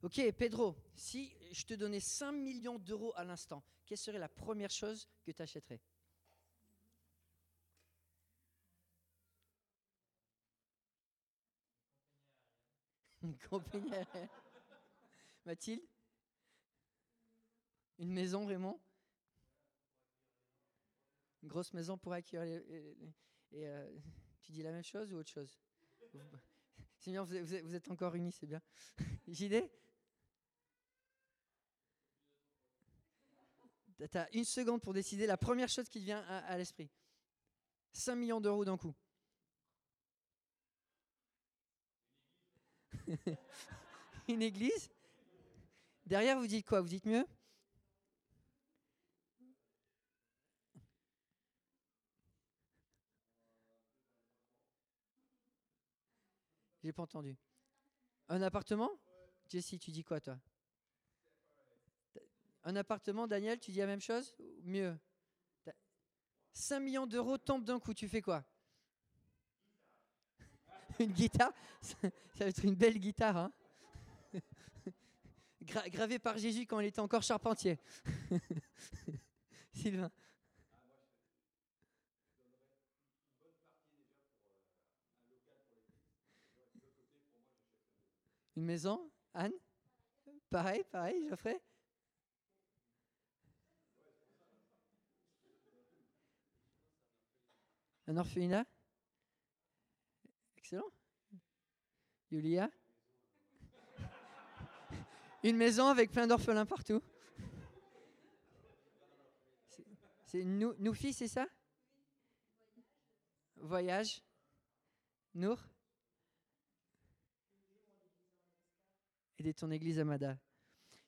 Ok, Pedro, si je te donnais 5 millions d'euros à l'instant, quelle serait la première chose que tu achèterais? Une compagnie. Mathilde? Une maison, Raymond? Une grosse maison pour accueillir les... Euh, tu dis la même chose ou autre chose? C'est bien, vous êtes, encore unis, c'est bien. JD Tu as une seconde pour décider la première chose qui te vient à, à l'esprit. 5 millions d'euros d'un coup. une église? Derrière, vous dites quoi? Vous dites mieux? J'ai pas entendu. Un appartement? Jessie, tu dis quoi toi? Un appartement, Daniel, tu dis la même chose Mieux? 5 millions d'euros tombent d'un coup, tu fais quoi? Une guitare? Ça va être une belle guitare, hein? Gravée par Jésus quand il était encore charpentier. Sylvain. Une maison? Anne? Pareil, pareil, Geoffrey? Un orphelinat Excellent. Julia Une maison avec plein d'orphelins partout. C'est nous, nous c'est ça? Voyage. Nour Aider ton église Amada.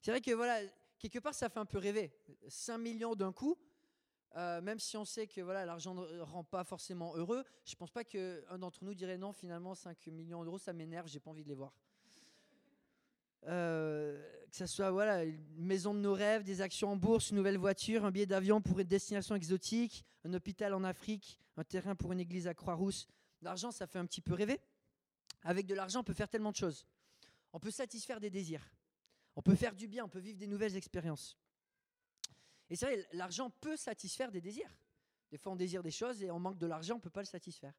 C'est vrai que voilà, quelque part, ça fait un peu rêver. 5 millions d'un coup, euh, même si on sait que voilà, l'argent ne rend pas forcément heureux, je ne pense pas qu'un d'entre nous dirait non, finalement, 5 millions d'euros, ça m'énerve, j'ai pas envie de les voir. Euh, que ce soit voilà, une maison de nos rêves, des actions en bourse, une nouvelle voiture, un billet d'avion pour une destination exotique, un hôpital en Afrique, un terrain pour une église à Croix-Rousse. L'argent, ça fait un petit peu rêver. Avec de l'argent, on peut faire tellement de choses. On peut satisfaire des désirs. On peut faire du bien, on peut vivre des nouvelles expériences. Et c'est vrai, l'argent peut satisfaire des désirs. Des fois, on désire des choses et on manque de l'argent, on ne peut pas le satisfaire.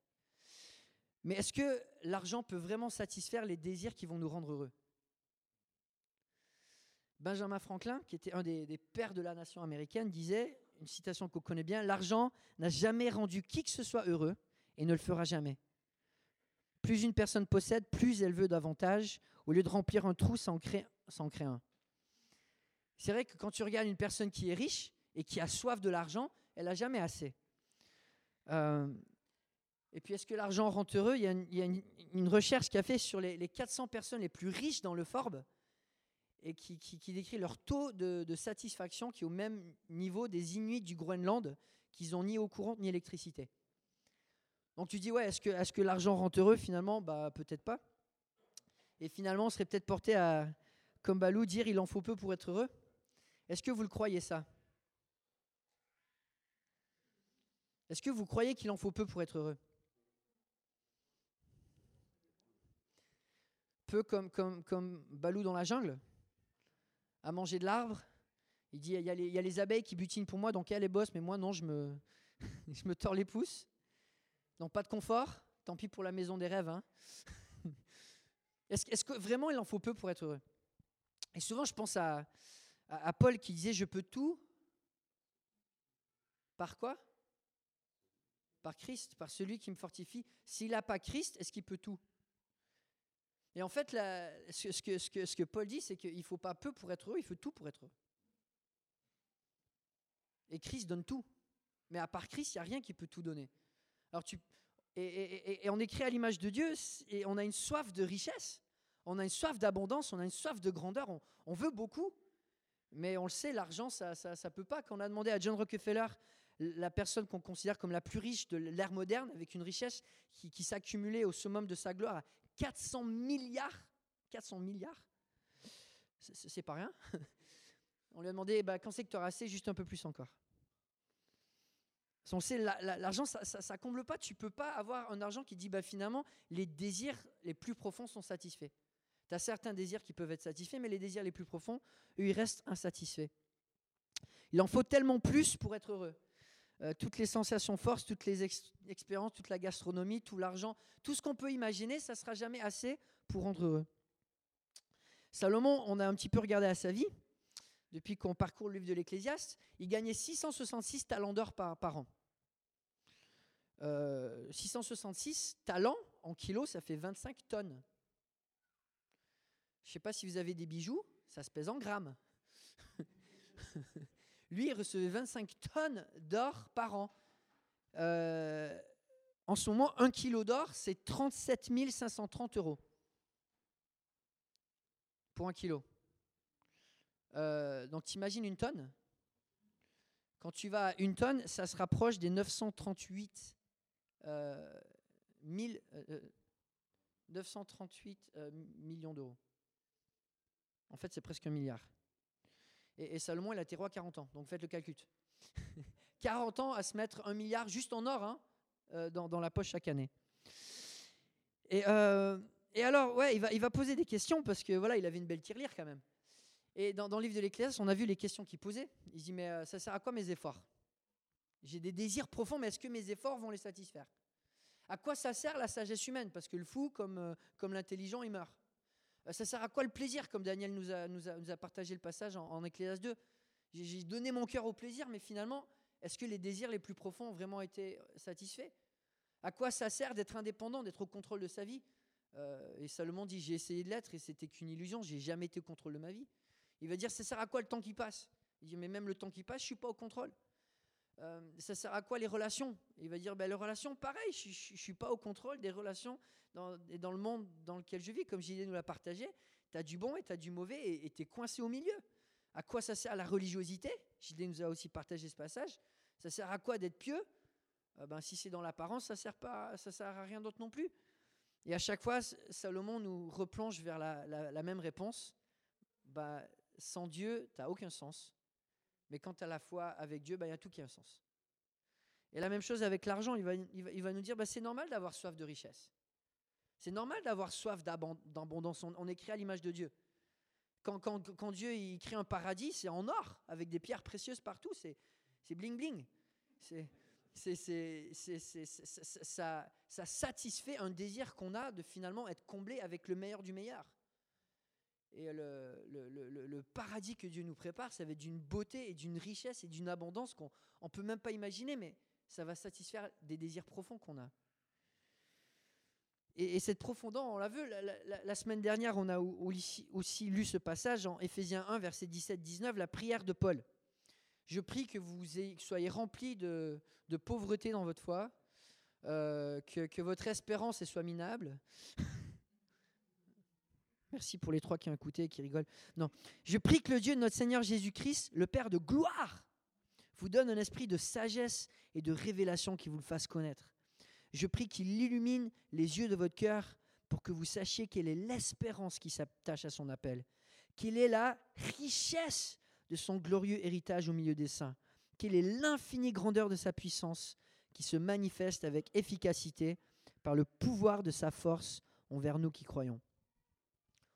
Mais est-ce que l'argent peut vraiment satisfaire les désirs qui vont nous rendre heureux? Benjamin Franklin, qui était un des, des, pères de la nation américaine, disait, une citation qu'on connaît bien, L'argent n'a jamais rendu qui que ce soit heureux et ne le fera jamais. Plus une personne possède, plus elle veut davantage, au lieu de remplir un trou, ça en crée, un. C'est vrai que quand tu regardes une personne qui est riche et qui a soif de l'argent, elle n'a jamais assez. Euh, et puis, est-ce que l'argent rend heureux? Il y a, une, recherche qui a fait sur les, les, 400 personnes les plus riches dans le Forbes et qui, décrit leur taux de, satisfaction qui est au même niveau des Inuits du Groenland qui n'ont ni eau courante ni électricité. Donc tu dis, ouais, est-ce que, que l'argent rend heureux? Finalement, bah, peut-être pas. Et finalement, on serait peut-être porté à, comme Balou, dire il en faut peu pour être heureux. Est-ce que vous le croyez ça? Est-ce que vous croyez qu'il en faut peu pour être heureux? Peu comme, comme, Balou dans la jungle, à manger de l'arbre. Il dit il y, a les, abeilles qui butinent pour moi, donc elles les bossent, mais moi non, je me, je tords les pouces. Donc pas de confort, tant pis pour la maison des rêves. Hein. Est-ce est que vraiment il en faut peu pour être heureux? Et souvent je pense à, à, Paul qui disait je peux tout. Par quoi? Par Christ, par celui qui me fortifie. S'il n'a pas Christ, est-ce qu'il peut tout? Et en fait, ce, que, Paul dit, c'est qu'il ne faut pas peu pour être heureux, il faut tout pour être heureux. Et Christ donne tout. Mais à part Christ, il n'y a rien qui peut tout donner. Alors tu, et, on est créé à l'image de Dieu et on a une soif de richesse, on a une soif d'abondance, on a une soif de grandeur, on veut beaucoup, mais on le sait, l'argent, ça ça, peut pas. Quand on a demandé à John Rockefeller, la personne qu'on considère comme la plus riche de l'ère moderne, avec une richesse qui, qui s'accumulait au summum de sa gloire à 400 milliards, 400 milliards, c'est pas rien. On lui a demandé, bah, quand c'est que tu auras assez Juste un peu plus encore? On sait, l'argent, ça, ça, ça, comble pas. Tu peux pas avoir un argent qui dit, bah, finalement, les désirs les plus profonds sont satisfaits. Tu as certains désirs qui peuvent être satisfaits, mais les désirs les plus profonds, eux, ils restent insatisfaits. Il en faut tellement plus pour être heureux. Euh, toutes les sensations fortes, toutes les expériences, toute la gastronomie, tout l'argent, tout ce qu'on peut imaginer, ça ne sera jamais assez pour rendre heureux. Salomon, on a un petit peu regardé à sa vie, depuis qu'on parcourt le livre de l'Ecclésiaste, il gagnait 666 talents d'or par, an. 666 euh, talents en kilos, ça fait 25 tonnes. Je ne sais pas si vous avez des bijoux, ça se pèse en grammes. Lui, il recevait 25 tonnes d'or par an. Euh, en ce moment, un kilo d'or, c'est 37 530 euros. Pour un kilo. Euh, donc, tu imagines une tonne? Quand tu vas à une tonne, ça se rapproche des 938 euh, 938 euh, millions d'euros. En fait, c'est presque un milliard. Et, Salomon, il a été roi 40 ans. Donc faites le calcul. 40 ans à se mettre un milliard juste en or hein, euh, dans, la poche chaque année. Et, euh, alors, ouais, il va, il poser des questions parce que voilà, il avait une belle tirelire quand même. Et dans, le livre de l'Ecclésiaste, on a vu les questions qu'il posait. Il dit Mais euh, ça sert à quoi mes efforts? J'ai des désirs profonds, mais est-ce que mes efforts vont les satisfaire? À quoi ça sert la sagesse humaine? Parce que le fou, comme, comme l'intelligent, il meurt. Euh, ça sert à quoi le plaisir, comme Daniel nous a, partagé le passage en, en 2 J'ai donné mon cœur au plaisir, mais finalement, est-ce que les désirs les plus profonds ont vraiment été satisfaits? À quoi ça sert d'être indépendant, d'être au contrôle de sa vie? Euh, Et Salomon dit J'ai essayé de l'être et c'était qu'une illusion, j'ai jamais été au contrôle de ma vie. Il va dire Ça sert à quoi le temps qui passe? Il dit Mais même le temps qui passe, je suis pas au contrôle. Euh, ça sert à quoi les relations? Il va dire ben, Les relations, pareil, je ne suis pas au contrôle des relations dans, le monde dans lequel je vis. Comme Gilles nous l'a partagé, tu as du bon et tu as du mauvais et tu es coincé au milieu. À quoi ça sert la religiosité? Gilles nous a aussi partagé ce passage. Ça sert à quoi d'être pieux? Euh, ben, Si c'est dans l'apparence, ça sert pas, ça sert à rien d'autre non plus. Et à chaque fois, Salomon nous replonge vers la, même réponse. Bah, sans Dieu, tu n'as aucun sens. Mais quand tu as la foi avec Dieu, bah, il y a tout qui a un sens. Et la même chose avec l'argent, il va, il, va, nous dire, bah, c'est normal d'avoir soif de richesse. C'est normal d'avoir soif d'abondance. On, est créé à l'image de Dieu. Quand, quand, Dieu il crée un paradis, c'est en or, avec des pierres précieuses partout. C'est bling bling. C'est ça satisfait un désir qu'on a de finalement être comblé avec le meilleur du meilleur. Et le, paradis que Dieu nous prépare, ça va être d'une beauté et d'une richesse et d'une abondance qu'on ne peut même pas imaginer, mais ça va satisfaire des désirs profonds qu'on a. Et, cette profondeur, on l'a vu, la, semaine dernière, on a aussi lu ce passage en Éphésiens 1, verset 17-19, la prière de Paul. Je prie que vous soyez remplis de, de, pauvreté dans votre foi, euh, que, que, votre espérance soit minable. Merci pour les trois qui ont écouté et qui rigolent. Non. Je prie que le Dieu de notre Seigneur Jésus-Christ, le Père de gloire, vous donne un esprit de sagesse et de révélation qui vous le fasse connaître. Je prie qu'il illumine les yeux de votre cœur pour que vous sachiez quelle est l'espérance qui s'attache à son appel, quelle est la richesse de son glorieux héritage au milieu des saints, quelle est l'infinie grandeur de sa puissance qui se manifeste avec efficacité par le pouvoir de sa force envers nous qui croyons.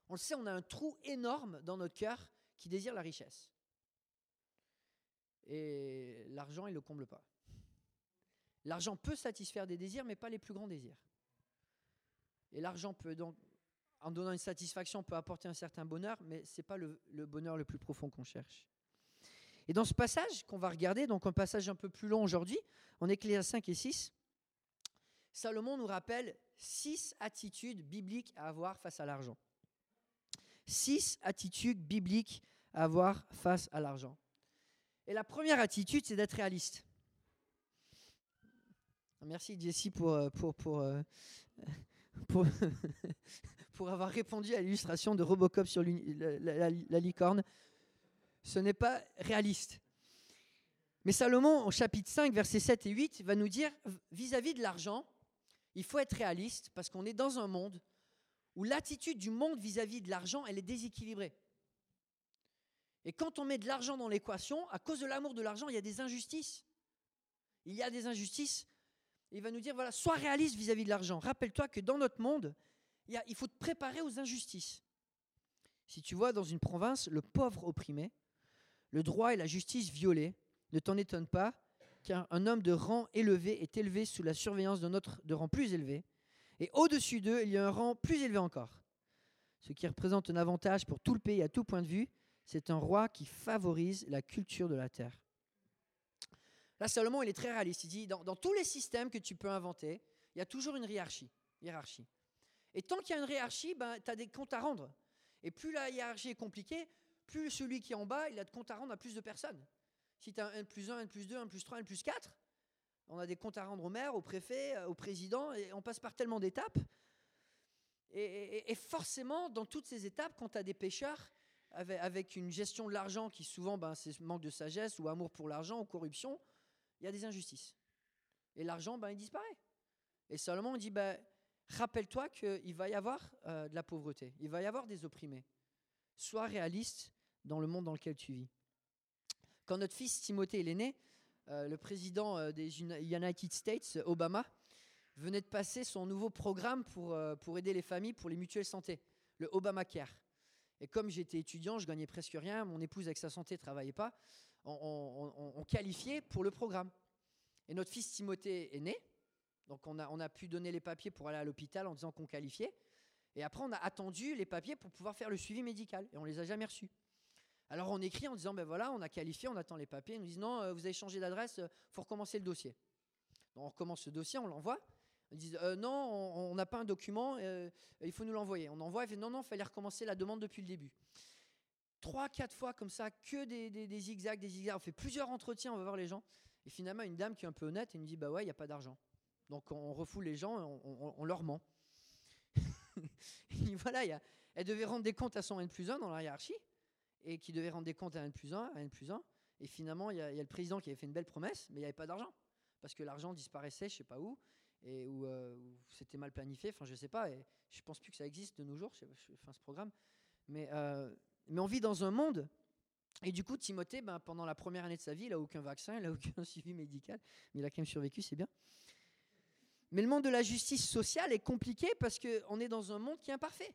On le sait, on a un trou énorme dans notre cœur qui désire la richesse. Et l'argent, il ne le comble pas. L'argent peut satisfaire des désirs, mais pas les plus grands désirs. Et l'argent peut donc, en donnant une satisfaction, peut apporter un certain bonheur, mais ce n'est pas le, bonheur le plus profond qu'on cherche. Et dans ce passage qu'on va regarder, donc un passage un peu plus long aujourd'hui, en Ecclésias 5 et 6, Salomon nous rappelle six attitudes bibliques à avoir face à l'argent six attitudes bibliques à avoir face à l'argent. Et la première attitude, c'est d'être réaliste. Merci Jessie pour, euh, pour, pour, euh, pour, pour avoir répondu à l'illustration de Robocop sur la, licorne. Ce n'est pas réaliste. Mais Salomon, au chapitre 5, versets 7 et 8, va nous dire, vis-à-vis -vis de l'argent, il faut être réaliste parce qu'on est dans un monde où l'attitude du monde vis-à-vis de l'argent, elle est déséquilibrée. Et quand on met de l'argent dans l'équation, à cause de l'amour de l'argent, il y a des injustices. Il y a des injustices. il va nous dire, voilà, sois réaliste vis-à-vis de l'argent. Rappelle-toi que dans notre monde, il, faut te préparer aux injustices. Si tu vois dans une province le pauvre opprimé, le droit et la justice violés, ne t'en étonne pas qu'un homme de rang élevé est élevé sous la surveillance d'un autre de rang plus élevé, et au-dessus d'eux, il y a un rang plus élevé encore. Ce qui représente un avantage pour tout le pays à tout point de vue, c'est un roi qui favorise la culture de la terre. Là, Salomon, il est très réaliste. Il dit, dans, tous les systèmes que tu peux inventer, il y a toujours une hiérarchie. Et tant qu'il y a une hiérarchie, ben, tu as des comptes à rendre. Et plus la hiérarchie est compliquée, plus celui qui est en bas, il a de comptes à rendre à plus de personnes. Si tu as un plus 1, un plus 2, un plus 3, un plus 4, on a des comptes à rendre au maire, au préfet, euh, au président, et on passe par tellement d'étapes. Et, forcément, dans toutes ces étapes, quand tu as des pêcheurs, avec, une gestion de l'argent qui souvent, ben, c'est manque de sagesse ou amour pour l'argent ou corruption, il y a des injustices. Et l'argent, ben, il disparaît. Et Salomon dit, ben, rappelle-toi qu'il va y avoir euh, de la pauvreté, il va y avoir des opprimés. Sois réaliste dans le monde dans lequel tu vis. Quand notre fils Timothée est né, euh, le président euh, des United States, Obama, venait de passer son nouveau programme pour, euh, pour aider les familles pour les mutuelles santé, le Obamacare. Et comme j'étais étudiant, je gagnais presque rien, mon épouse avec sa santé ne travaillait pas, on, qualifiait pour le programme. Et notre fils Timothée est né, donc on a, on a pu donner les papiers pour aller à l'hôpital en disant qu'on qualifiait. Et après, on a attendu les papiers pour pouvoir faire le suivi médical, et on les a jamais reçus. Alors on écrit en disant, ben voilà, on a qualifié, on attend les papiers. Ils nous disent, non, euh, vous avez changé d'adresse, il euh, faut recommencer le dossier. On recommence le dossier, on l'envoie. Ils disent, euh, non, on n'a pas un document, il faut nous l'envoyer. On envoie, et fait, non, non, il fallait recommencer la demande depuis le début. Trois, quatre fois comme ça, que des, zigzags, des zigzags. On fait plusieurs entretiens, on va voir les gens. Et finalement, une dame qui est un peu honnête, elle nous dit, bah ouais, il n'y a pas d'argent. Donc on refoule les gens, on, leur ment. voilà, y a, elle devait rendre des comptes à son N plus 1 dans la hiérarchie et qui devait rendre des comptes à N plus 1, à N plus 1. Et finalement, il y, a le président qui avait fait une belle promesse, mais il n'y avait pas d'argent. Parce que l'argent disparaissait, je ne sais pas où, et où, euh, c'était mal planifié, enfin je ne sais pas, et je ne pense plus que ça existe de nos jours, ce programme. Mais, euh, mais on vit dans un monde, et du coup, Timothée, ben, pendant la première année de sa vie, il n'a aucun vaccin, il n'a aucun suivi médical, mais il a quand même survécu, c'est bien. Mais le monde de la justice sociale est compliqué parce qu'on est dans un monde qui est imparfait,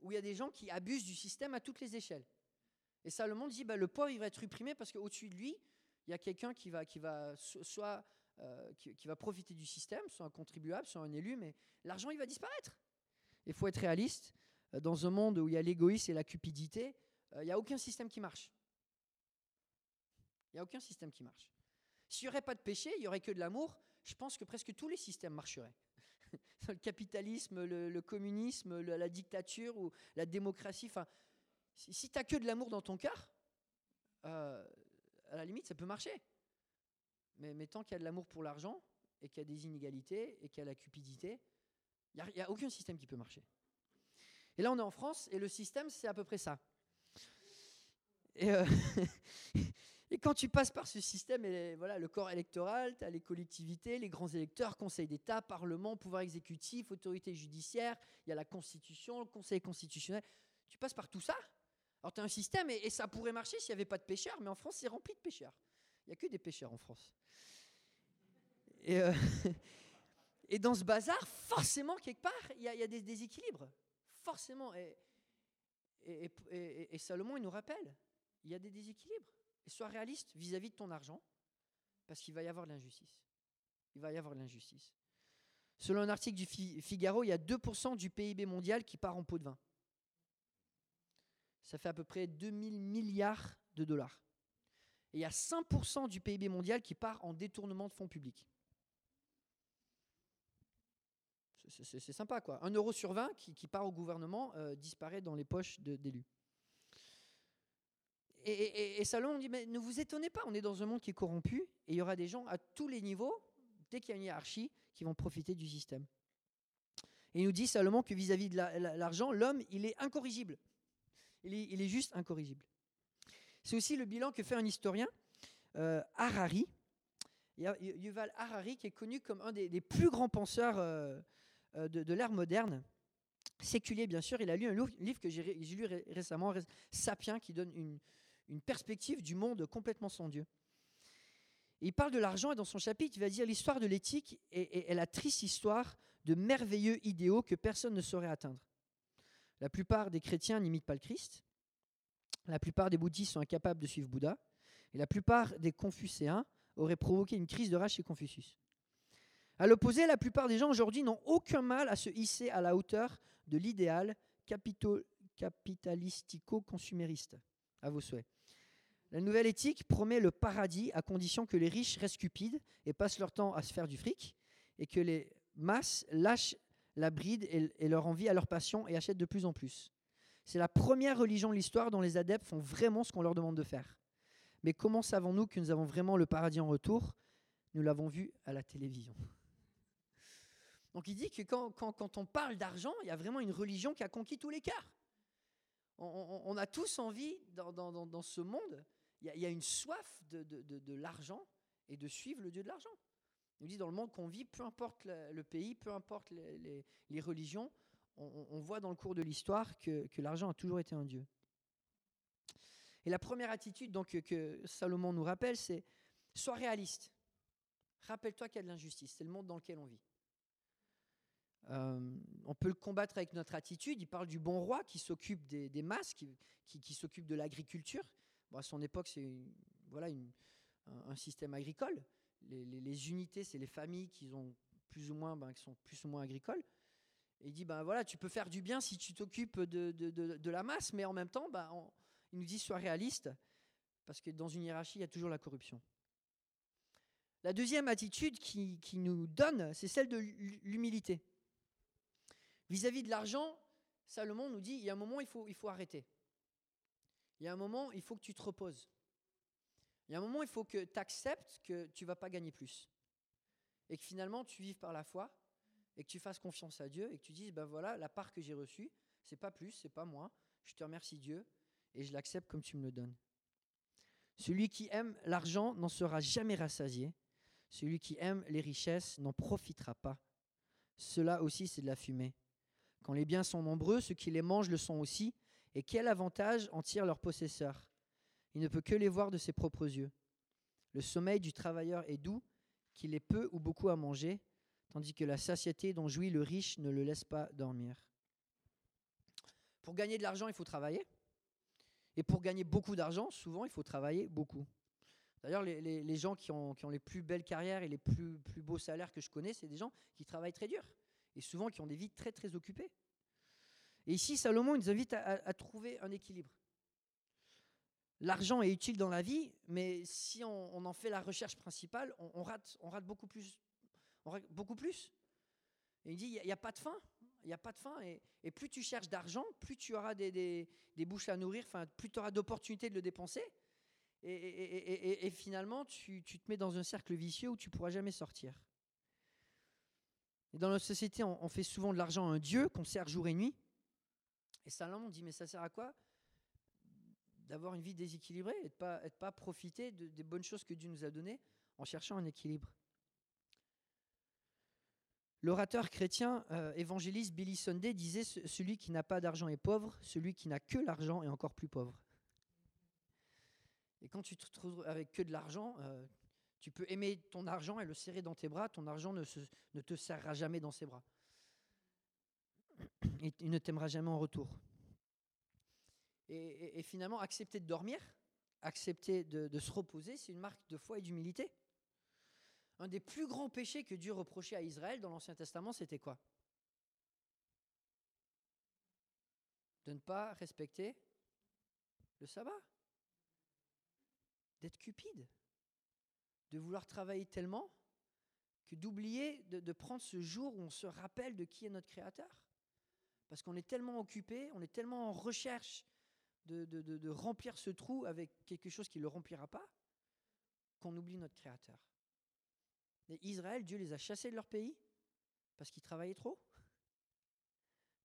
où il y a des gens qui abusent du système à toutes les échelles. Et Salomon dit, bah, le pauvre, il va être opprimé parce qu'au-dessus de lui, il y a quelqu'un qui va, qui va euh, qui, va profiter du système, soit un contribuable, soit un élu, mais l'argent, il va disparaître. Il faut être réaliste. Euh, dans un monde où il y a l'égoïsme et la cupidité, euh, il n'y a aucun système qui marche. Il n'y a aucun système qui marche. S'il n'y aurait pas de péché, il n'y aurait que de l'amour, je pense que presque tous les systèmes marcheraient. le capitalisme, le, communisme, la, dictature ou la démocratie, enfin, si, tu n'as que de l'amour dans ton cœur, euh, à la limite, ça peut marcher. Mais, tant qu'il y a de l'amour pour l'argent, et qu'il y a des inégalités, et qu'il y a la cupidité, il n'y a, aucun système qui peut marcher. Et là, on est en France, et le système, c'est à peu près ça. Et, euh, quand tu passes par ce système, voilà, le corps électoral, tu as les collectivités, les grands électeurs, Conseil d'État, Parlement, pouvoir exécutif, autorité judiciaire, il y a la Constitution, le Conseil constitutionnel. Tu passes par tout ça, alors tu as un système et, ça pourrait marcher s'il n'y avait pas de pêcheurs, mais en France c'est rempli de pêcheurs. Il n'y a que des pêcheurs en France. Et, euh, et, dans ce bazar, forcément, quelque part, il y, a des déséquilibres. Forcément. Et, Salomon, il nous rappelle, il y a des déséquilibres. Sois réaliste vis-à-vis de ton argent, parce qu'il va y avoir de l'injustice. Il va y avoir de l'injustice. Selon un article du Figaro, il y a 2% du PIB mondial qui part en pot de vin ça fait à peu près 2000 milliards de dollars. Et il y a 5% du PIB mondial qui part en détournement de fonds publics. C'est sympa, quoi. Un euro sur 20 qui, part au gouvernement euh, disparaît dans les poches d'élus. Et, et, Salomon dit, mais ne vous étonnez pas, on est dans un monde qui est corrompu, et il y aura des gens à tous les niveaux, dès qu'il y a une hiérarchie, qui vont profiter du système. Et il nous dit, Salomon, que vis-à-vis de l'argent, l'homme, il est incorrigible il est, juste incorrigible. C'est aussi le bilan que fait un historien, euh, Harari. Yuval Harari, qui est connu comme un des, plus grands penseurs euh, euh, de, l'ère moderne, séculier bien sûr. Il a lu un livre que j'ai lu récemment, Sapiens, qui donne une, perspective du monde complètement sans Dieu. il parle de l'argent et dans son chapitre, il va dire l'histoire de l'éthique est, est, la triste histoire de merveilleux idéaux que personne ne saurait atteindre. La plupart des chrétiens n'imitent pas le Christ. La plupart des bouddhistes sont incapables de suivre Bouddha. Et la plupart des confucéens auraient provoqué une crise de rage chez Confucius. À l'opposé, la plupart des gens aujourd'hui n'ont aucun mal à se hisser à la hauteur de l'idéal capitalistico-consumériste. À vos souhaits. La nouvelle éthique promet le paradis à condition que les riches restent cupides et passent leur temps à se faire du fric et que les masses lâchent la bride et, leur envie à leur passion et achètent de plus en plus. C'est la première religion de l'histoire dont les adeptes font vraiment ce qu'on leur demande de faire. Mais comment savons-nous que nous avons vraiment le paradis en retour? Nous l'avons vu à la télévision. Donc il dit que quand, on parle d'argent, il y a vraiment une religion qui a conquis tous les cœurs. On, a tous envie, dans, ce monde, il y, a, une soif de, l'argent et de suivre le Dieu de l'argent. Il dit dans le monde qu'on vit, peu importe le, pays, peu importe les, religions, on, voit dans le cours de l'histoire que, l'argent a toujours été un Dieu. Et la première attitude donc, que Salomon nous rappelle, c'est sois réaliste. Rappelle-toi qu'il y a de l'injustice, c'est le monde dans lequel on vit. Euh, on peut le combattre avec notre attitude. Il parle du bon roi qui s'occupe des, masses, qui, s'occupe de l'agriculture. à son époque, c'est voilà un, système agricole. Les, unités, c'est les familles qui, ont plus ou moins, ben, qui sont plus ou moins agricoles. Il dit, ben voilà, tu peux faire du bien si tu t'occupes de, la masse, mais en même temps, ben, il nous dit, sois réaliste, parce que dans une hiérarchie, il y a toujours la corruption. La deuxième attitude qui nous donne, c'est celle de l'humilité. Vis-à-vis de l'argent, Salomon nous dit, il y a un moment, il il faut arrêter. Il y a un moment, il faut que tu te reposes. Il y a un moment, il faut que tu acceptes que tu vas pas gagner plus. Et que finalement, tu vives par la foi et que tu fasses confiance à Dieu et que tu dises, ben voilà, la part que j'ai reçue, c'est pas plus, c'est pas moins. Je te remercie Dieu et je l'accepte comme tu me le donnes. Celui qui aime l'argent n'en sera jamais rassasié. Celui qui aime les richesses n'en profitera pas. Cela aussi, c'est de la fumée. Quand les biens sont nombreux, ceux qui les mangent le sont aussi. Et quel avantage en tirent leurs possesseurs? Il ne peut que les voir de ses propres yeux. Le sommeil du travailleur est doux, qu'il ait peu ou beaucoup à manger, tandis que la satiété dont jouit le riche ne le laisse pas dormir. Pour gagner de l'argent, il faut travailler. Et pour gagner beaucoup d'argent, souvent, il faut travailler beaucoup. D'ailleurs, les, gens qui ont, les plus belles carrières et les plus, beaux salaires que je connais, c'est des gens qui travaillent très dur et souvent qui ont des vies très très occupées. Et ici, Salomon nous invite à, trouver un équilibre. L'argent est utile dans la vie, mais si on, en fait la recherche principale, on, rate, on beaucoup plus. On il dit, il n'y a, pas de fin. Il n'y a pas de fin. Et, plus tu cherches d'argent, plus tu auras des, bouches à nourrir, enfin, plus tu auras d'opportunités de le dépenser. Et, finalement, tu, te mets dans un cercle vicieux où tu ne pourras jamais sortir. Dans notre société, on, fait souvent de l'argent à un Dieu qu'on sert jour et nuit. Et Salomon dit, mais ça sert à quoi? D'avoir une vie déséquilibrée et de ne pas, profiter des bonnes choses que Dieu nous a données en cherchant un équilibre. L'orateur chrétien euh, évangéliste Billy Sunday disait Celui qui n'a pas d'argent est pauvre, celui qui n'a que l'argent est encore plus pauvre. Et quand tu te trouves avec que de l'argent, euh, tu peux aimer ton argent et le serrer dans tes bras, ton argent ne, ne te serrera jamais dans ses bras. Il ne t'aimera jamais en retour. Et, finalement, accepter de dormir, accepter de, se reposer, c'est une marque de foi et d'humilité. Un des plus grands péchés que Dieu reprochait à Israël dans l'Ancien Testament, c'était quoi? De ne pas respecter le sabbat. D'être cupide de vouloir travailler tellement que d'oublier de, prendre ce jour où on se rappelle de qui est notre Créateur. Parce qu'on est tellement occupé, on est tellement en recherche de, remplir ce trou avec quelque chose qui ne le remplira pas, qu'on oublie notre Créateur. Et Israël, Dieu les a chassés de leur pays parce qu'ils travaillaient trop?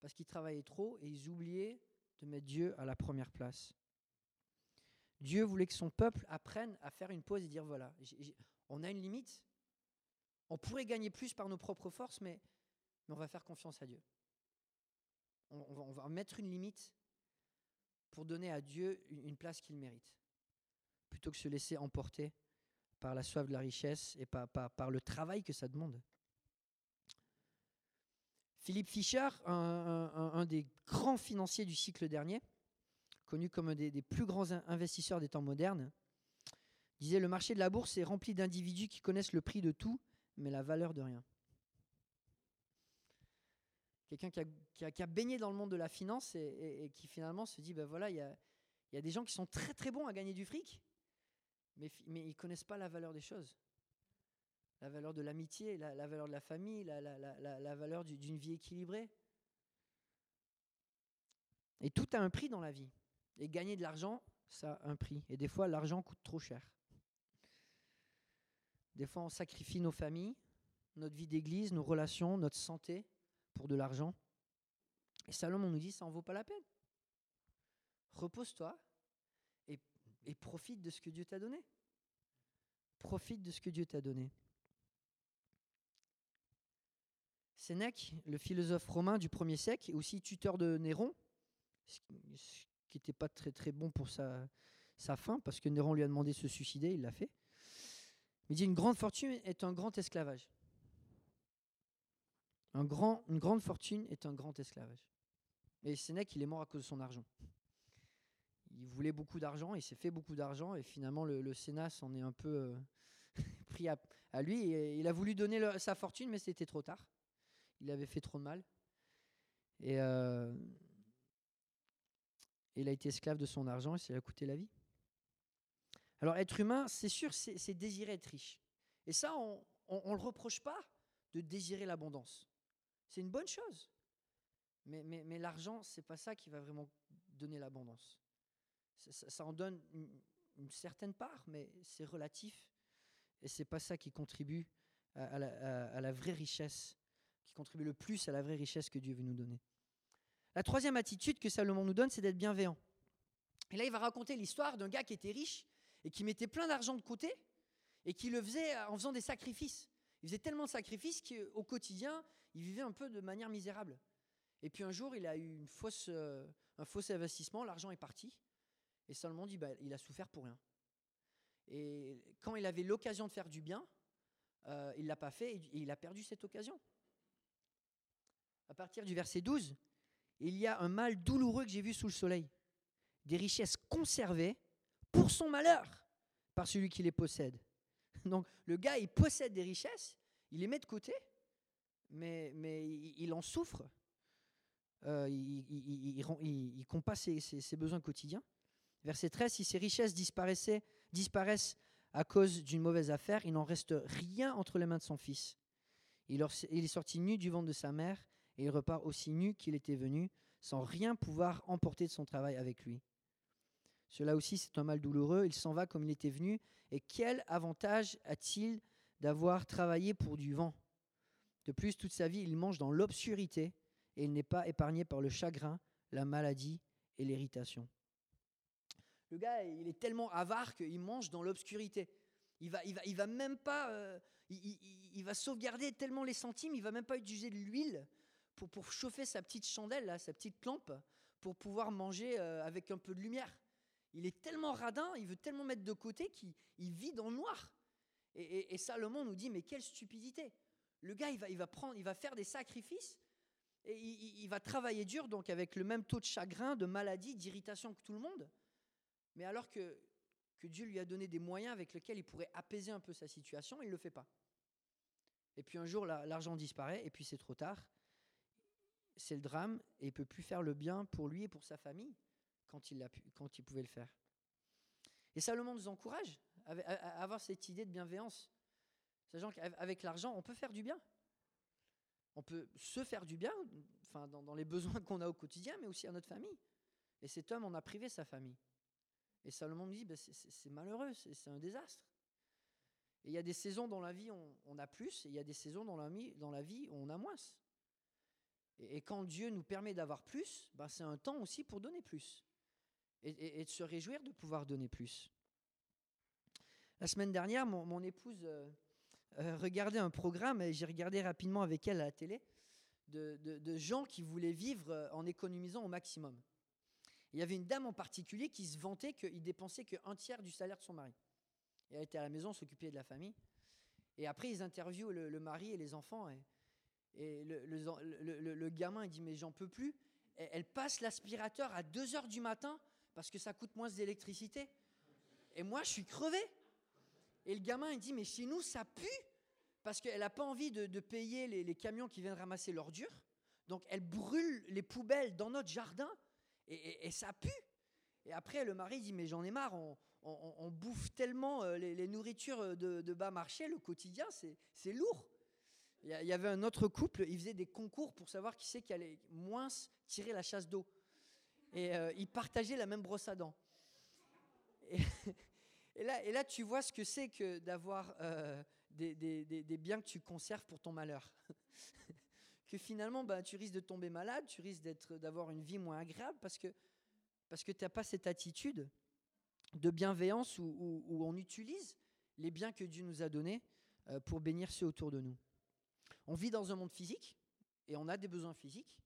Parce qu'ils travaillaient trop et ils oubliaient de mettre Dieu à la première place. Dieu voulait que son peuple apprenne à faire une pause et dire voilà, on a une limite. On pourrait gagner plus par nos propres forces, mais, on va faire confiance à Dieu. On, va, mettre une limite pour donner à Dieu une, place qu'il mérite, plutôt que se laisser emporter par la soif de la richesse et par, par le travail que ça demande. Philippe Fischer, un, des grands financiers du cycle dernier, connu comme un des, plus grands investisseurs des temps modernes, disait le marché de la bourse est rempli d'individus qui connaissent le prix de tout, mais la valeur de rien. Quelqu'un qui a, baigné dans le monde de la finance et, qui finalement se dit, ben voilà, il y a, des gens qui sont très très bons à gagner du fric, mais, ils ne connaissent pas la valeur des choses. La valeur de l'amitié, la, valeur de la famille, la valeur d'une vie équilibrée. Et tout a un prix dans la vie. Et gagner de l'argent, ça a un prix. Et des fois, l'argent coûte trop cher. Des fois, on sacrifie nos familles, notre vie d'église, nos relations, notre santé pour de l'argent. Et Salomon nous dit, ça en vaut pas la peine. Repose-toi et, et profite de ce que Dieu t'a donné. Profite de ce que Dieu t'a donné. Sénèque, le philosophe romain du 1er siècle, aussi tuteur de Néron, ce qui n'était pas très très bon pour sa, sa fin, parce que Néron lui a demandé de se suicider, il l'a fait. Il dit une grande fortune est un grand esclavage. Une grande fortune est un grand esclavage. Et Sénèque, il est mort à cause de son argent. Il voulait beaucoup d'argent, il s'est fait beaucoup d'argent, et finalement le, Sénat s'en est un peu euh, pris à, lui. Il a voulu donner sa fortune, mais c'était trop tard. Il avait fait trop de mal. Et euh, il a été esclave de son argent et ça lui a coûté la vie. Alors être humain, c'est sûr, c'est désirer être riche. Et ça, on ne le reproche pas de désirer l'abondance. C'est une bonne chose. Mais, l'argent, c'est pas ça qui va vraiment donner l'abondance. Ça, en donne une, certaine part, mais c'est relatif. Et c'est pas ça qui contribue à, la, vraie richesse, qui contribue le plus à la vraie richesse que Dieu veut nous donner. La troisième attitude que Salomon nous donne, c'est d'être bienveillant. Et là, il va raconter l'histoire d'un gars qui était riche et qui mettait plein d'argent de côté et qui le faisait en faisant des sacrifices. Il faisait tellement de sacrifices qu'au quotidien, il vivait un peu de manière misérable. Et puis un jour, il a eu euh, un faux investissement, l'argent est parti. Et Salomon dit, bah, il a souffert pour rien. Et quand il avait l'occasion de faire du bien, euh, il ne l'a pas fait et il a perdu cette occasion. À partir du verset 12, il y a un mal douloureux que j'ai vu sous le soleil. Des richesses conservées pour son malheur par celui qui les possède. Donc le gars, il possède des richesses, il les met de côté, mais, il, en souffre. Euh, il, il, il, ses, besoins quotidiens. Verset 13, si ses richesses disparaissaient, disparaissent à cause d'une mauvaise affaire, il n'en reste rien entre les mains de son fils. Il, est sorti nu du ventre de sa mère, et il repart aussi nu qu'il était venu, sans rien pouvoir emporter de son travail avec lui. Cela aussi, c'est un mal douloureux. Il s'en va comme il était venu. Et quel avantage a-t-il d'avoir travaillé pour du vent? De plus, toute sa vie, il mange dans l'obscurité et il n'est pas épargné par le chagrin, la maladie et l'irritation. Le gars, il est tellement avare qu'il mange dans l'obscurité. Il va, il va, même pas, euh, il, va sauvegarder tellement les centimes, il va même pas utiliser de l'huile pour, pour chauffer sa petite chandelle, là, sa petite lampe, pour pouvoir manger euh, avec un peu de lumière. Il est tellement radin, il veut tellement mettre de côté qu'il vit dans le noir. Et, Salomon nous dit, mais quelle stupidité. Le gars, il va, faire des sacrifices et il, va travailler dur, donc avec le même taux de chagrin, de maladie, d'irritation que tout le monde. Mais alors que, que Dieu lui a donné des moyens avec lesquels il pourrait apaiser un peu sa situation, il ne le fait pas. Et puis un jour, l'argent disparaît, et puis c'est trop tard. C'est le drame, et il peut plus faire le bien pour lui et pour sa famille quand il, a pu, quand il pouvait le faire. Et Salomon nous encourage à, avoir cette idée de bienveillance. Sachant qu'avec l'argent, on peut faire du bien. On peut se faire du bien enfin, dans, les besoins qu'on a au quotidien, mais aussi à notre famille. Et cet homme en a privé sa famille. Et Salomon nous dit, ben, c'est malheureux, c'est un désastre. Et il y a des saisons dans la vie où on, a plus, et il y a des saisons dans la, vie où on a moins. Et, quand Dieu nous permet d'avoir plus, ben, c'est un temps aussi pour donner plus et, de se réjouir de pouvoir donner plus. La semaine dernière, mon, épouse euh, euh, regardait un programme, et j'ai regardé rapidement avec elle à la télé, de, gens qui voulaient vivre euh, en économisant au maximum. Il y avait une dame en particulier qui se vantait qu'il dépensait qu'un tiers du salaire de son mari. elle était à la maison, s'occuper de la famille. Et après, ils interviewent le, mari et les enfants. Et, Et le, gamin, il dit, mais j'en peux plus. elle passe l'aspirateur à 2 heures du matin parce que ça coûte moins d'électricité. Et moi, je suis crevé. Et le gamin, il dit, mais chez nous, ça pue parce qu'elle n'a pas envie de, payer les, camions qui viennent ramasser l'ordure. Donc, elle brûle les poubelles dans notre jardin et, ça pue. Et après, le mari dit, mais j'en ai marre, on, bouffe tellement euh, les, nourritures de, bas marché, le quotidien, c'est lourd. Il y avait un autre couple, ils faisaient des concours pour savoir qui c'est qui allait moins tirer la chasse d'eau. Et euh, ils partageaient la même brosse à dents. Et, là, tu vois ce que c'est que d'avoir euh, des, biens que tu conserves pour ton malheur. que finalement, bah, tu risques de tomber malade, tu risques d'avoir une vie moins agréable parce que, parce que tu n'as pas cette attitude de bienveillance où, on utilise les biens que Dieu nous a donnés euh, pour bénir ceux autour de nous. On vit dans un monde physique et on a des besoins physiques.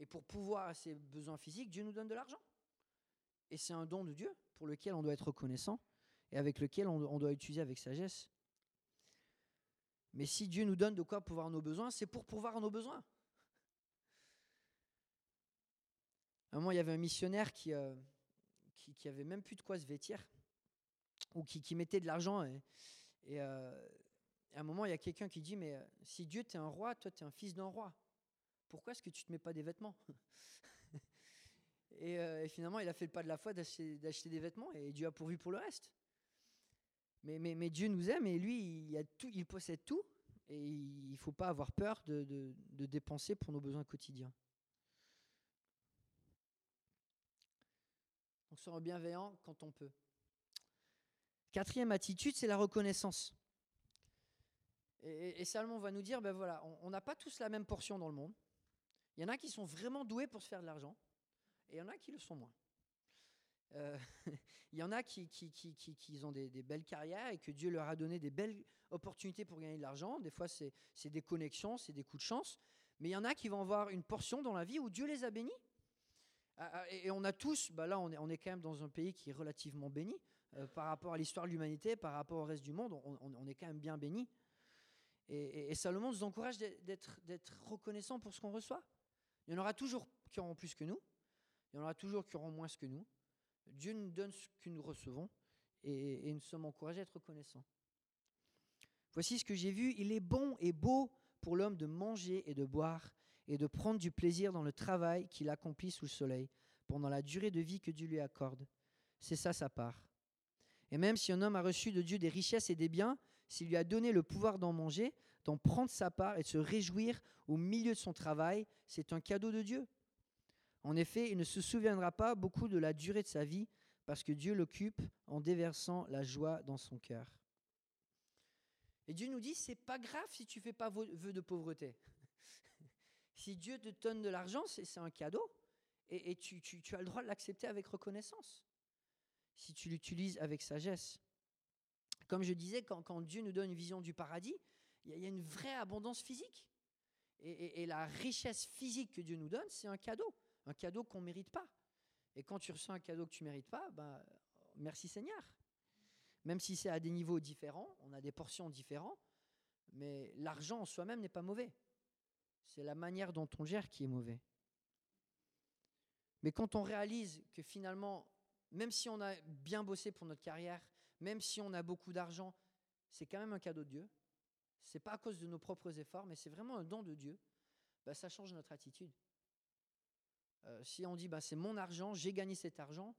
Et pour pouvoir à ces besoins physiques, Dieu nous donne de l'argent. Et c'est un don de Dieu pour lequel on doit être reconnaissant et avec lequel on doit utiliser avec sagesse. Mais si Dieu nous donne de quoi pouvoir nos besoins, c'est pour pouvoir nos besoins. À un moment, il y avait un missionnaire qui, euh, qui, avait même plus de quoi se vêtir, ou qui, mettait de l'argent. Et, euh, à un moment, il y a quelqu'un qui dit, mais euh, si Dieu t'es un roi, toi tu es un fils d'un roi, pourquoi est-ce que tu ne te mets pas des vêtements et, finalement, il a fait le pas de la foi d'acheter des vêtements, et Dieu a pourvu pour le reste. Mais, Dieu nous aime et lui, il, possède tout et il ne faut pas avoir peur de, dépenser pour nos besoins quotidiens. Donc, soyons bienveillants quand on peut. Quatrième attitude, c'est la reconnaissance. Et, et, Salomon va nous dire, ben voilà, on n'a pas tous la même portion dans le monde. Il y en a qui sont vraiment doués pour se faire de l'argent, et il y en a qui le sont moins. Euh, il y en a qui, qui, qui, qui ont des, belles carrières et que Dieu leur a donné des belles opportunités pour gagner de l'argent. Des fois, c'est des connexions, c'est des coups de chance. Mais il y en a qui vont avoir une portion dans la vie où Dieu les a bénis. Ah, ah, et on a tous, bah là, on est, on est quand même dans un pays qui est relativement béni euh, par rapport à l'histoire de l'humanité, par rapport au reste du monde. On, on, est quand même bien béni. Et, Salomon nous encourage d'être reconnaissant pour ce qu'on reçoit. Il y en aura toujours qui auront plus que nous. Il y en aura toujours qui auront moins que nous. Dieu nous donne ce que nous recevons et, nous sommes encouragés à être reconnaissants. Voici ce que j'ai vu. Il est bon et beau pour l'homme de manger et de boire et de prendre du plaisir dans le travail qu'il accomplit sous le soleil pendant la durée de vie que Dieu lui accorde. C'est ça sa part. Et même si un homme a reçu de Dieu des richesses et des biens, s'il lui a donné le pouvoir d'en manger, d'en prendre sa part et de se réjouir au milieu de son travail, c'est un cadeau de Dieu. En effet, il ne se souviendra pas beaucoup de la durée de sa vie parce que Dieu l'occupe en déversant la joie dans son cœur. Et Dieu nous dit, c'est pas grave si tu fais pas vœu de pauvreté. si Dieu te donne de l'argent, c'est un cadeau. Et, tu, as le droit de l'accepter avec reconnaissance, si tu l'utilises avec sagesse. Comme je disais, quand, Dieu nous donne une vision du paradis, il y, a une vraie abondance physique. et la richesse physique que Dieu nous donne, c'est un cadeau un cadeau qu'on ne mérite pas. Et quand tu reçois un cadeau que tu ne mérites pas, ben, merci Seigneur. Même si c'est à des niveaux différents, on a des portions différentes, mais l'argent en soi-même n'est pas mauvais. C'est la manière dont on gère qui est mauvais. Mais quand on réalise que finalement, même si on a bien bossé pour notre carrière, même si on a beaucoup d'argent, c'est quand même un cadeau de Dieu. Ce n'est pas à cause de nos propres efforts, mais c'est vraiment un don de Dieu. Ben, ça change notre attitude. Euh, si on dit bah, c'est mon argent, j'ai gagné cet argent,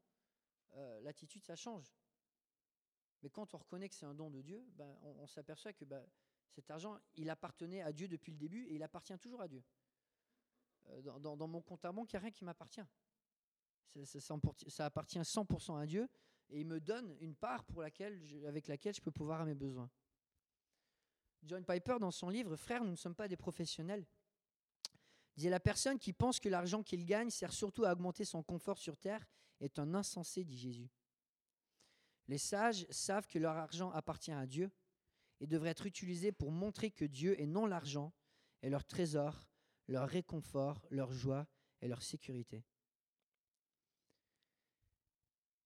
euh, l'attitude, ça change. Mais quand on reconnaît que c'est un don de Dieu, bah, on, s'aperçoit que bah, cet argent, il appartenait à Dieu depuis le début et il appartient toujours à Dieu. Euh, dans, mon compte à banque, il n'y a rien qui m'appartient. Ça, appartient 100% à Dieu et il me donne une part avec laquelle je peux pouvoir à mes besoins. John Piper, dans son livre Frères, nous ne sommes pas des professionnels, disait la personne qui pense que l'argent qu'il gagne sert surtout à augmenter son confort sur terre est un insensé, dit Jésus. Les sages savent que leur argent appartient à Dieu et devrait être utilisé pour montrer que Dieu et non l'argent est leur trésor, leur réconfort, leur joie et leur sécurité.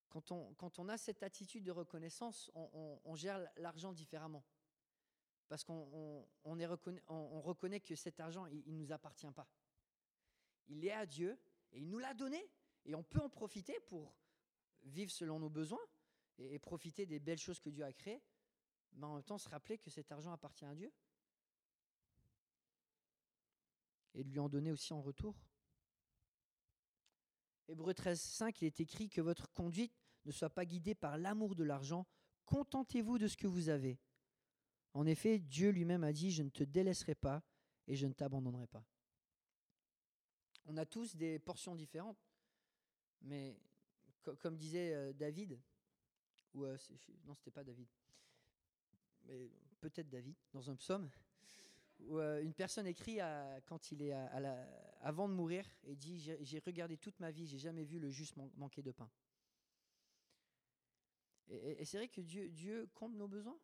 Quand on, a cette attitude de reconnaissance, on, on gère l'argent différemment. Parce qu'on reconnaît, que cet argent, il ne nous appartient pas. Il est à Dieu et il nous l'a donné. Et on peut en profiter pour vivre selon nos besoins et, profiter des belles choses que Dieu a créées, mais en même temps se rappeler que cet argent appartient à Dieu. Et de lui en donner aussi en retour. Hébreu 13, 5, il est écrit que votre conduite ne soit pas guidée par l'amour de l'argent. Contentez-vous de ce que vous avez. En effet, Dieu lui-même a dit, je ne te délaisserai pas et je ne t'abandonnerai pas. On a tous des portions différentes, mais comme disait euh, David, ou euh, non, c'était pas David, mais peut-être David, dans un psaume, où euh, une personne écrit quand il est avant de mourir et dit J'ai regardé toute ma vie, j'ai jamais vu le juste manquer de pain. Et, c'est vrai que Dieu, Dieu compte nos besoins?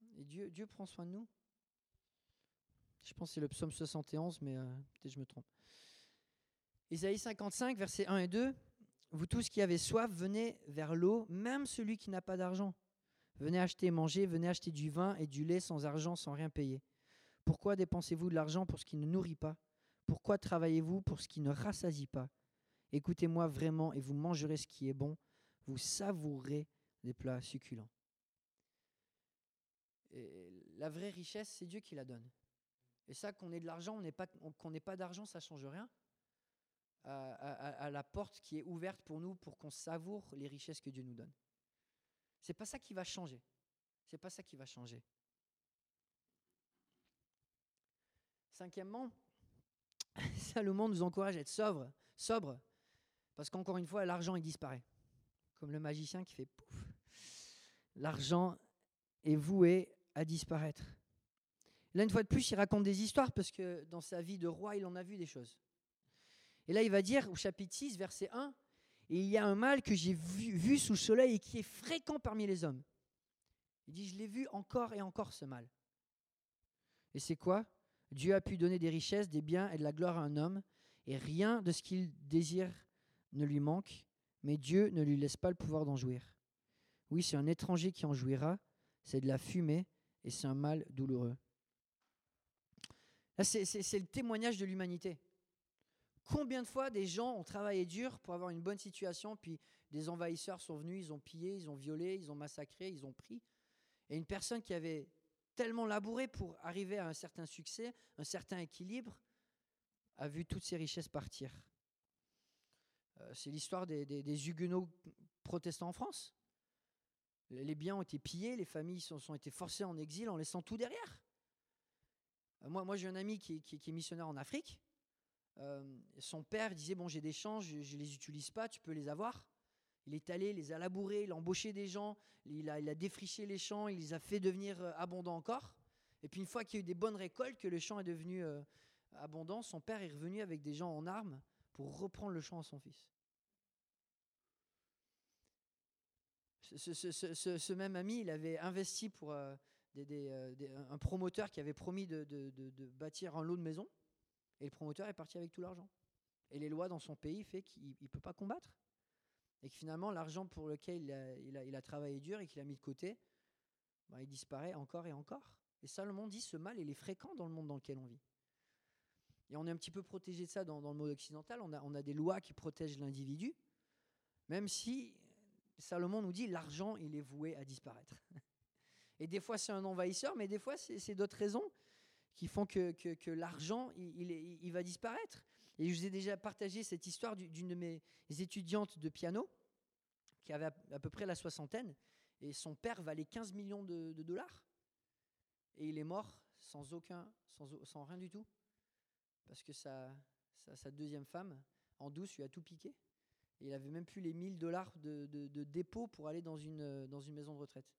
Dieu, prend soin de nous. Je pense que c'est le psaume 71, mais peut-être je me trompe. Isaïe 55, versets 1 et 2. Vous tous qui avez soif, venez vers l'eau, même celui qui n'a pas d'argent. Venez acheter et manger, venez acheter du vin et du lait sans argent, sans rien payer. Pourquoi dépensez-vous de l'argent pour ce qui ne nourrit pas? Pourquoi travaillez-vous pour ce qui ne rassasie pas? Écoutez-moi vraiment et vous mangerez ce qui est bon, vous savourez des plats succulents. La vraie richesse, c'est Dieu qui la donne. Et ça, qu'on ait de l'argent, qu'on n'ait pas d'argent, ça ne change rien à, la porte qui est ouverte pour nous pour qu'on savoure les richesses que Dieu nous donne. C'est pas ça qui va changer. C'est pas ça qui va changer. Cinquièmement, Salomon nous encourage à être sobre, parce qu'encore une fois, l'argent il disparaît, comme le magicien qui fait pouf. L'argent est voué à disparaître. Là, une fois de plus, il raconte des histoires parce que dans sa vie de roi, il en a vu des choses. Et là, il va dire au chapitre 6, verset 1, Et il y a un mal que j'ai vu, sous le soleil et qui est fréquent parmi les hommes. Il dit, je l'ai vu encore et encore ce mal. Et c'est quoi? Dieu a pu donner des richesses, des biens et de la gloire à un homme, et rien de ce qu'il désire ne lui manque, mais Dieu ne lui laisse pas le pouvoir d'en jouir. Oui, c'est un étranger qui en jouira, c'est de la fumée, et c'est un mal douloureux. C'est le témoignage de l'humanité. Combien de fois des gens ont travaillé dur pour avoir une bonne situation, puis des envahisseurs sont venus, ils ont pillé, ils ont violé, ils ont massacré, ils ont pris. Et une personne qui avait tellement labouré pour arriver à un certain succès, un certain équilibre, a vu toutes ses richesses partir. Euh, c'est l'histoire des, Huguenots protestants en France. Les biens ont été pillés, les familles sont, sont été forcées en exil en laissant tout derrière. Euh, moi, j'ai un ami qui est missionnaire en Afrique. Euh, son père disait Bon, j'ai des champs, je ne les utilise pas, tu peux les avoir. Il est allé, les a labourés, il a embauché des gens, il a, il défriché les champs, il les a fait devenir euh, abondants encore. Et puis, une fois qu'il y a eu des bonnes récoltes, que le champ est devenu abondant, son père est revenu avec des gens en armes pour reprendre le champ à son fils. Ce, même ami, il avait investi pour un promoteur qui avait promis de, bâtir un lot de maisons. Et le promoteur est parti avec tout l'argent. Et les lois dans son pays fait qu'il ne peut pas combattre. Et que finalement, l'argent pour lequel il a, travaillé dur et qu'il a mis de côté, bah, il disparaît encore et encore. Et Salomon dit ce mal, il est fréquent dans le monde dans lequel on vit. Et on est un petit peu protégé de ça dans, le monde occidental. On a des lois qui protègent l'individu, même si Salomon nous dit l'argent, il est voué à disparaître. Et des fois, c'est un envahisseur, mais des fois, c'est d'autres raisons qui font que, l'argent, il, va disparaître. Et je vous ai déjà partagé cette histoire d'une de mes étudiantes de piano, qui avait à, peu près la soixantaine, et son père valait 15 millions de, dollars. Et il est mort sans aucun, sans, rien du tout, parce que sa, deuxième femme, en douce, lui a tout piqué. Il avait même plus les 1000 dollars de, dépôt pour aller dans une, dans une maison de retraite.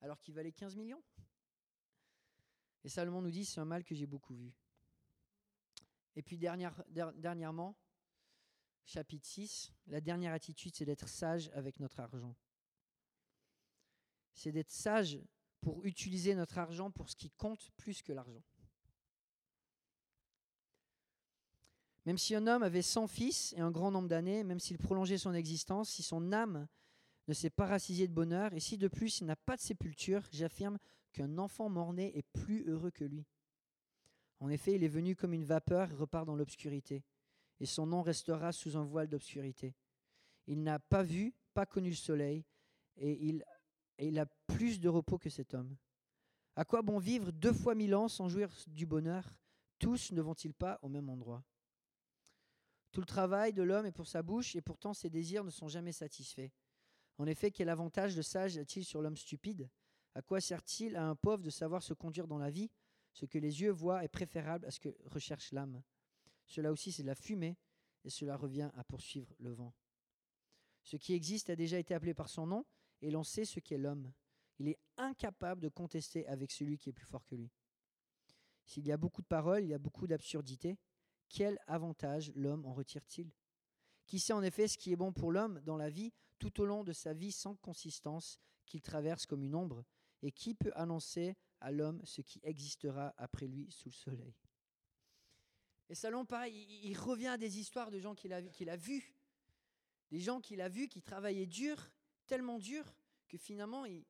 Alors qu'il valait 15 millions. Et Salomon nous dit, c'est un mal que j'ai beaucoup vu. Et puis dernière, dernièrement, chapitre 6, la dernière attitude, c'est d'être sage avec notre argent. C'est d'être sage pour utiliser notre argent pour ce qui compte plus que l'argent. Même si un homme avait 100 fils et un grand nombre d'années, même s'il prolongeait son existence, si son âme ne s'est pas rassasiée de bonheur, et si de plus il n'a pas de sépulture, j'affirme qu'un enfant mort-né est plus heureux que lui. En effet, il est venu comme une vapeur et repart dans l'obscurité, et son nom restera sous un voile d'obscurité. Il n'a pas vu, pas connu le soleil, et il, et il a plus de repos que cet homme. À quoi bon vivre deux fois mille ans sans jouir du bonheur? Tous ne vont-ils pas au même endroit? Tout le travail de l'homme est pour sa bouche, et pourtant ses désirs ne sont jamais satisfaits. En effet, quel avantage de sage a-t-il sur l'homme stupide? À quoi sert-il à un pauvre de savoir se conduire dans la vie? Ce que les yeux voient est préférable à ce que recherche l'âme. Cela aussi, c'est de la fumée, et cela revient à poursuivre le vent. Ce qui existe a déjà été appelé par son nom, et l'on sait ce qu'est l'homme. Il est incapable de contester avec celui qui est plus fort que lui. S'il y a beaucoup de paroles, il y a beaucoup d'absurdités. Quel avantage l'homme en retire-t-il? Qui sait en effet ce qui est bon pour l'homme dans la vie tout au long de sa vie sans consistance qu'il traverse comme une ombre? Et qui peut annoncer à l'homme ce qui existera après lui sous le soleil? Et Salomon, pareil, il, revient à des histoires de gens qu'il a, qu'il a vus, des gens qu'il a vus qui travaillaient dur, tellement dur, que finalement, ils,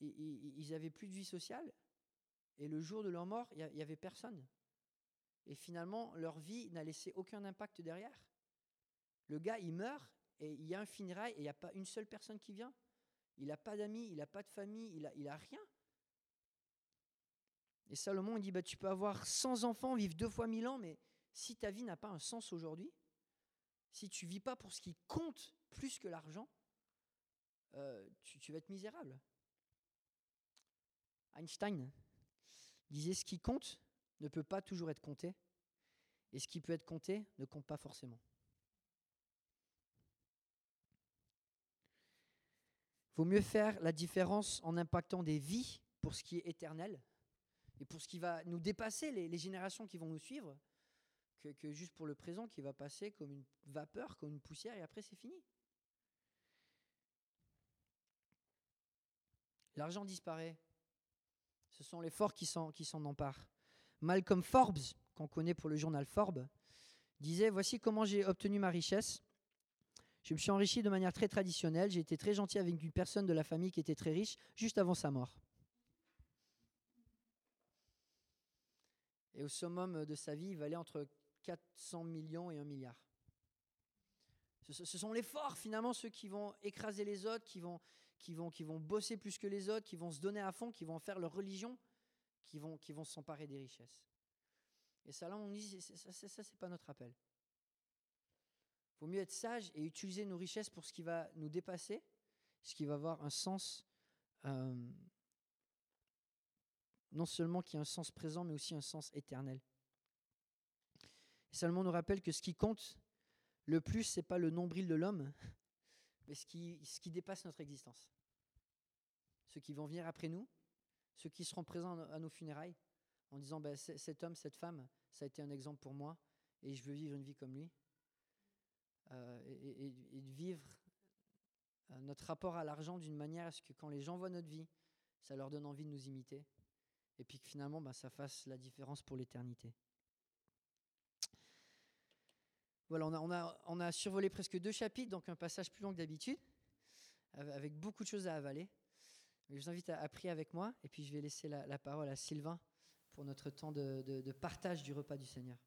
ils n'avaient plus de vie sociale. Et le jour de leur mort, il n'y avait personne. Et finalement, leur vie n'a laissé aucun impact derrière. Le gars, il meurt, et il y a un funérail, et il n'y a pas une seule personne qui vient. Il n'a pas d'amis, il n'a pas de famille, il n'a rien. Et Salomon, il dit, bah, tu peux avoir 100 enfants, vivre deux fois mille ans, mais si ta vie n'a pas un sens aujourd'hui, si tu vis pas pour ce qui compte plus que l'argent, euh, tu, vas être misérable. Einstein disait ce qui compte ne peut pas toujours être compté, et ce qui peut être compté ne compte pas forcément. Vaut mieux faire la différence en impactant des vies pour ce qui est éternel et pour ce qui va nous dépasser, les, générations qui vont nous suivre, que, que, juste pour le présent qui va passer comme une vapeur, comme une poussière, et après c'est fini. L'argent disparaît. Ce sont les forts qui s'en, qui s'en emparent. Malcolm Forbes, qu'on connaît pour le journal Forbes, disait Voici comment j'ai obtenu ma richesse. Je me suis enrichi de manière très traditionnelle. J'ai été très gentil avec une personne de la famille qui était très riche juste avant sa mort. Et au summum de sa vie, il valait entre 400 millions et 1 milliard. Ce, sont les forts, finalement, ceux qui vont écraser les autres, qui vont, qui vont, qui vont bosser plus que les autres, qui vont se donner à fond, qui vont faire leur religion, qui vont, qui vont s'emparer des richesses. Et ça, là, on dit, ça, ça, ça c'est pas notre appel. Il vaut mieux être sage et utiliser nos richesses pour ce qui va nous dépasser, ce qui va avoir un sens, euh, non seulement qui a un sens présent, mais aussi un sens éternel. Et Salomon nous rappelle que ce qui compte le plus, c'est pas le nombril de l'homme, mais ce qui, ce qui dépasse notre existence. Ceux qui vont venir après nous, ceux qui seront présents à nos funérailles, en disant ben, cet homme, cette femme, ça a été un exemple pour moi, et je veux vivre une vie comme lui. Euh, et, de vivre euh, notre rapport à l'argent d'une manière à ce que quand les gens voient notre vie, ça leur donne envie de nous imiter, et puis que finalement, ben, ça fasse la différence pour l'éternité. Voilà, on, a, survolé presque deux chapitres, donc un passage plus long que d'habitude, avec beaucoup de choses à avaler. Je vous invite à, prier avec moi, et puis je vais laisser la, parole à Sylvain pour notre temps de partage du repas du Seigneur.